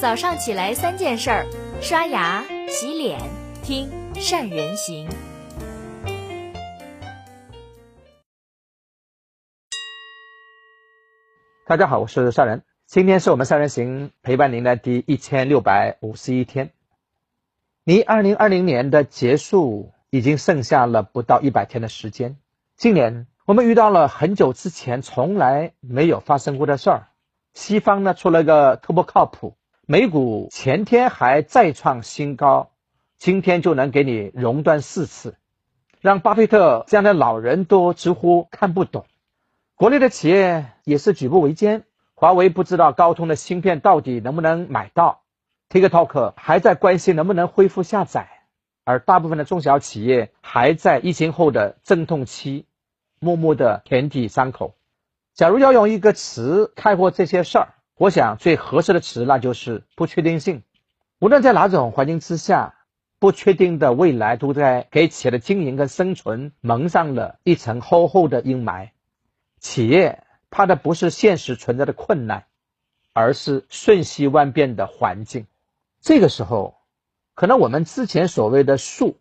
早上起来三件事儿：刷牙、洗脸、听善人行。大家好，我是善人。今天是我们善人行陪伴您的第一千六百五十一天。离二零二零年的结束已经剩下了不到一百天的时间。今年我们遇到了很久之前从来没有发生过的事儿。西方呢出了个特不靠谱，美股前天还再创新高，今天就能给你熔断四次，让巴菲特这样的老人都直呼看不懂。国内的企业也是举步维艰，华为不知道高通的芯片到底能不能买到，TikTok 还在关心能不能恢复下载，而大部分的中小企业还在疫情后的阵痛期，默默的舔舐伤口。假如要用一个词概括这些事儿，我想最合适的词那就是不确定性。无论在哪种环境之下，不确定的未来都在给企业的经营跟生存蒙上了一层厚厚的阴霾。企业怕的不是现实存在的困难，而是瞬息万变的环境。这个时候，可能我们之前所谓的术，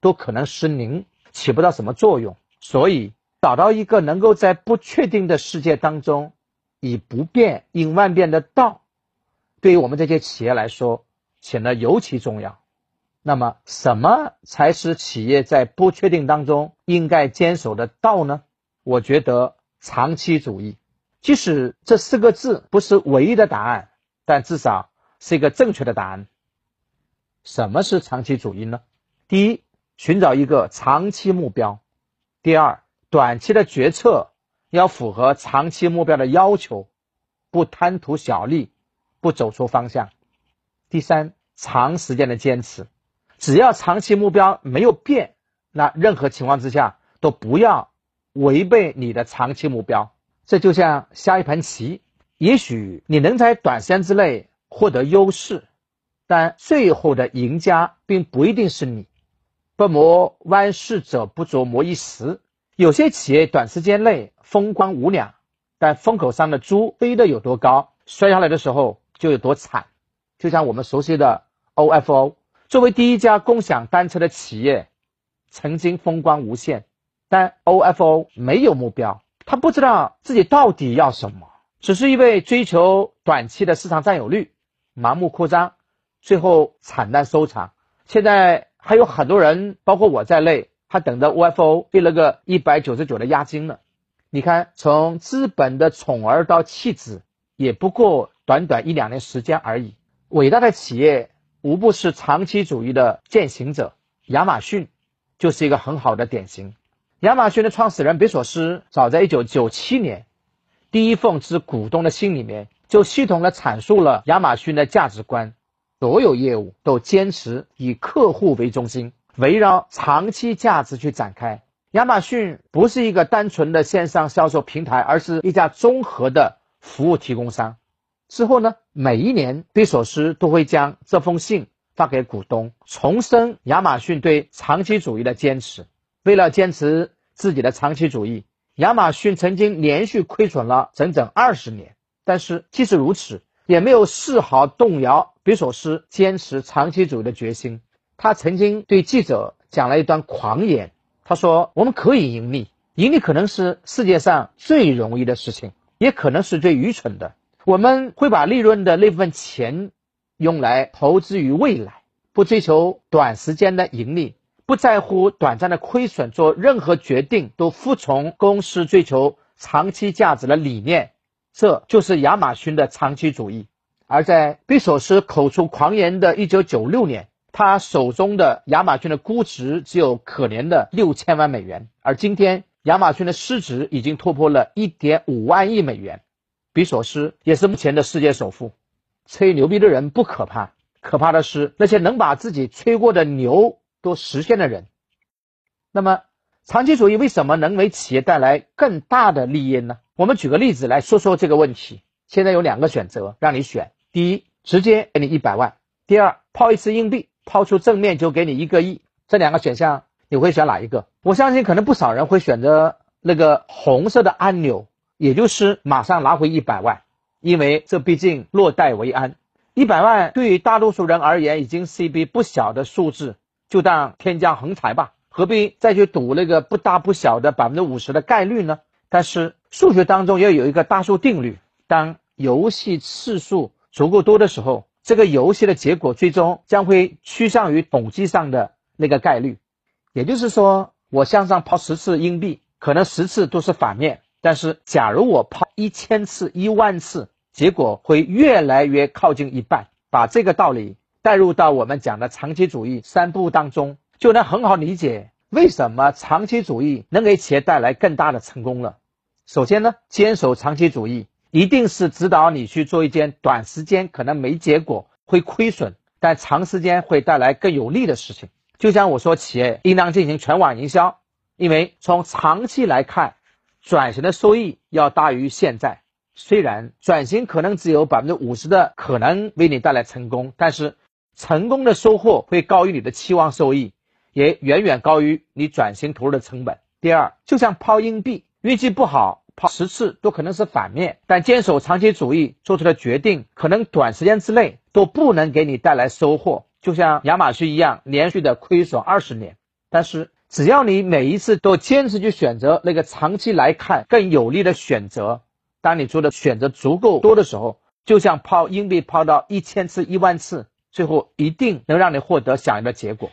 都可能失灵，起不到什么作用。所以，找到一个能够在不确定的世界当中，以不变应万变的道，对于我们这些企业来说，显得尤其重要。那么，什么才是企业在不确定当中应该坚守的道呢？我觉得长期主义，即使这四个字不是唯一的答案，但至少是一个正确的答案。什么是长期主义呢？第一，寻找一个长期目标；第二，短期的决策要符合长期目标的要求，不贪图小利，不走错方向；第三，长时间的坚持，只要长期目标没有变，那任何情况之下都不要。违背你的长期目标，这就像下一盘棋，也许你能在短时间之内获得优势，但最后的赢家并不一定是你。不谋万事者不足谋一时。有些企业短时间内风光无两，但风口上的猪飞得有多高，摔下来的时候就有多惨。就像我们熟悉的 OFO，作为第一家共享单车的企业，曾经风光无限。但 OFO 没有目标，他不知道自己到底要什么，只是因为追求短期的市场占有率，盲目扩张，最后惨淡收场。现在还有很多人，包括我在内，还等着 OFO 给了个一百九十九的押金呢。你看，从资本的宠儿到弃子，也不过短短一两年时间而已。伟大的企业无不是长期主义的践行者，亚马逊就是一个很好的典型。亚马逊的创始人贝索斯早在1997年第一封致股东的信里面，就系统的阐述了亚马逊的价值观：所有业务都坚持以客户为中心，围绕长期价值去展开。亚马逊不是一个单纯的线上销售平台，而是一家综合的服务提供商。之后呢，每一年贝索斯都会将这封信发给股东，重申亚马逊对长期主义的坚持。为了坚持自己的长期主义，亚马逊曾经连续亏损了整整二十年。但是即使如此，也没有丝毫动摇贝索斯坚持长期主义的决心。他曾经对记者讲了一段狂言，他说：“我们可以盈利，盈利可能是世界上最容易的事情，也可能是最愚蠢的。我们会把利润的那部分钱用来投资于未来，不追求短时间的盈利。”不在乎短暂的亏损，做任何决定都服从公司追求长期价值的理念，这就是亚马逊的长期主义。而在贝索斯口出狂言的1996年，他手中的亚马逊的估值只有可怜的六千万美元，而今天亚马逊的市值已经突破了一点五万亿美元。比索斯也是目前的世界首富。吹牛逼的人不可怕，可怕的是那些能把自己吹过的牛。都实现的人，那么长期主义为什么能为企业带来更大的利益呢？我们举个例子来说说这个问题。现在有两个选择让你选：第一，直接给你一百万；第二，抛一次硬币，抛出正面就给你一个亿。这两个选项你会选哪一个？我相信可能不少人会选择那个红色的按钮，也就是马上拿回一百万，因为这毕竟落袋为安。一百万对于大多数人而言已经是一笔不小的数字，就当天降横财吧，何必再去赌那个不大不小的百分之五十的概率呢？但是数学当中要有一个大数定律，当游戏次数足够多的时候，这个游戏的结果最终将会趋向于统计上的那个概率。也就是说，我向上抛十次硬币，可能十次都是反面，但是假如我抛一千次、一万次。结果会越来越靠近一半。把这个道理带入到我们讲的长期主义三步当中，就能很好理解为什么长期主义能给企业带来更大的成功了。首先呢，坚守长期主义一定是指导你去做一件短时间可能没结果、会亏损，但长时间会带来更有利的事情。就像我说，企业应当进行全网营销，因为从长期来看，转型的收益要大于现在。虽然转型可能只有百分之五十的可能为你带来成功，但是成功的收获会高于你的期望收益，也远远高于你转型投入的成本。第二，就像抛硬币，运气不好，抛十次都可能是反面，但坚守长期主义做出的决定，可能短时间之内都不能给你带来收获。就像亚马逊一样，连续的亏损二十年，但是只要你每一次都坚持去选择那个长期来看更有利的选择。当你做的选择足够多的时候，就像抛硬币抛到一千次、一万次，最后一定能让你获得想要的结果。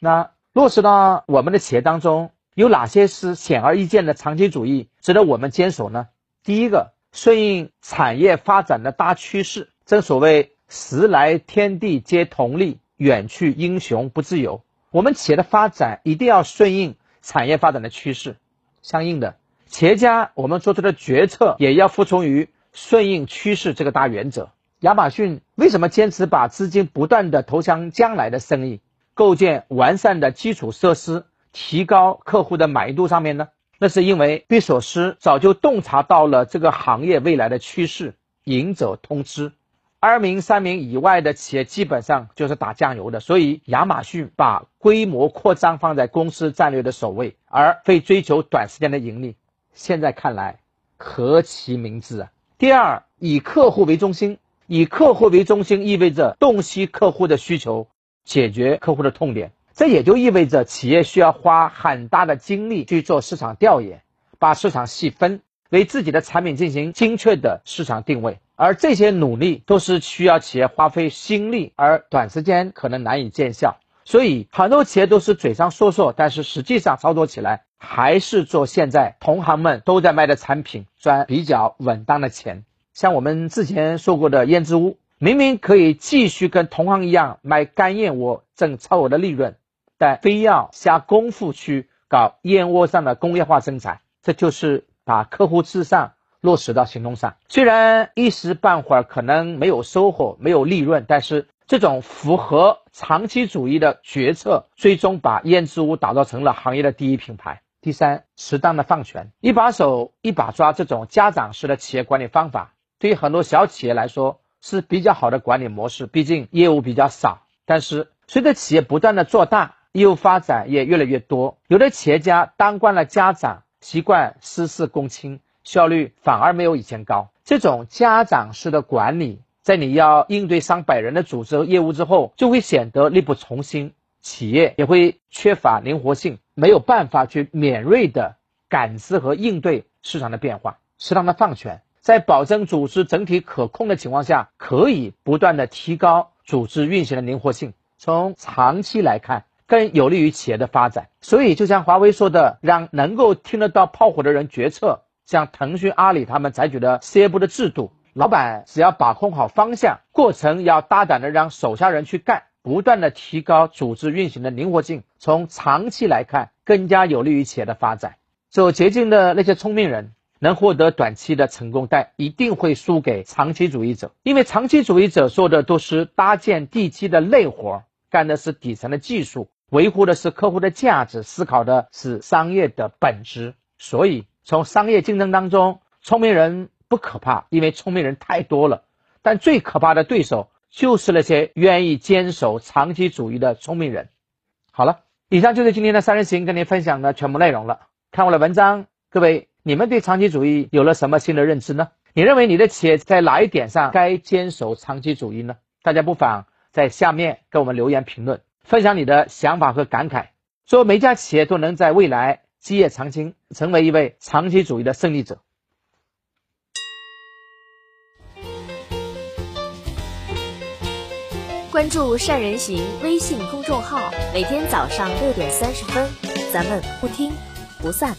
那落实到我们的企业当中，有哪些是显而易见的长期主义值得我们坚守呢？第一个，顺应产业发展的大趋势。正所谓“时来天地皆同力，远去英雄不自由”。我们企业的发展一定要顺应产业发展的趋势，相应的。企业家，我们做出的决策也要服从于顺应趋势这个大原则。亚马逊为什么坚持把资金不断的投向将来的生意，构建完善的基础设施，提高客户的满意度上面呢？那是因为贝索斯早就洞察到了这个行业未来的趋势，赢者通吃。二名三名以外的企业基本上就是打酱油的，所以亚马逊把规模扩张放在公司战略的首位，而非追求短时间的盈利。现在看来，何其明智啊！第二，以客户为中心，以客户为中心意味着洞悉客户的需求，解决客户的痛点。这也就意味着企业需要花很大的精力去做市场调研，把市场细分，为自己的产品进行精确的市场定位。而这些努力都是需要企业花费心力，而短时间可能难以见效。所以，很多企业都是嘴上说说，但是实际上操作起来还是做现在同行们都在卖的产品，赚比较稳当的钱。像我们之前说过的燕之屋，明明可以继续跟同行一样卖干燕窝挣超额的利润，但非要下功夫去搞燕窝上的工业化生产，这就是把客户至上落实到行动上。虽然一时半会儿可能没有收获、没有利润，但是。这种符合长期主义的决策，最终把燕之屋打造成了行业的第一品牌。第三，适当的放权，一把手一把抓，这种家长式的企业管理方法，对于很多小企业来说是比较好的管理模式。毕竟业务比较少，但是随着企业不断的做大，业务发展也越来越多，有的企业家当惯了家长，习惯私事公亲，效率反而没有以前高。这种家长式的管理。在你要应对上百人的组织和业务之后，就会显得力不从心，企业也会缺乏灵活性，没有办法去敏锐的感知和应对市场的变化。适当的放权，在保证组织整体可控的情况下，可以不断的提高组织运行的灵活性。从长期来看，更有利于企业的发展。所以，就像华为说的，让能够听得到炮火的人决策，像腾讯、阿里他们采取的事业部的制度。老板只要把控好方向，过程要大胆的让手下人去干，不断的提高组织运行的灵活性。从长期来看，更加有利于企业的发展。走捷径的那些聪明人能获得短期的成功，但一定会输给长期主义者，因为长期主义者做的都是搭建地基的累活，干的是底层的技术，维护的是客户的价值，思考的是商业的本质。所以，从商业竞争当中，聪明人。不可怕，因为聪明人太多了。但最可怕的对手就是那些愿意坚守长期主义的聪明人。好了，以上就是今天的三人行跟您分享的全部内容了。看我的文章，各位，你们对长期主义有了什么新的认知呢？你认为你的企业在哪一点上该坚守长期主义呢？大家不妨在下面给我们留言评论，分享你的想法和感慨。说每家企业都能在未来基业长青，成为一位长期主义的胜利者。关注善人行微信公众号，每天早上六点三十分，咱们不听不散。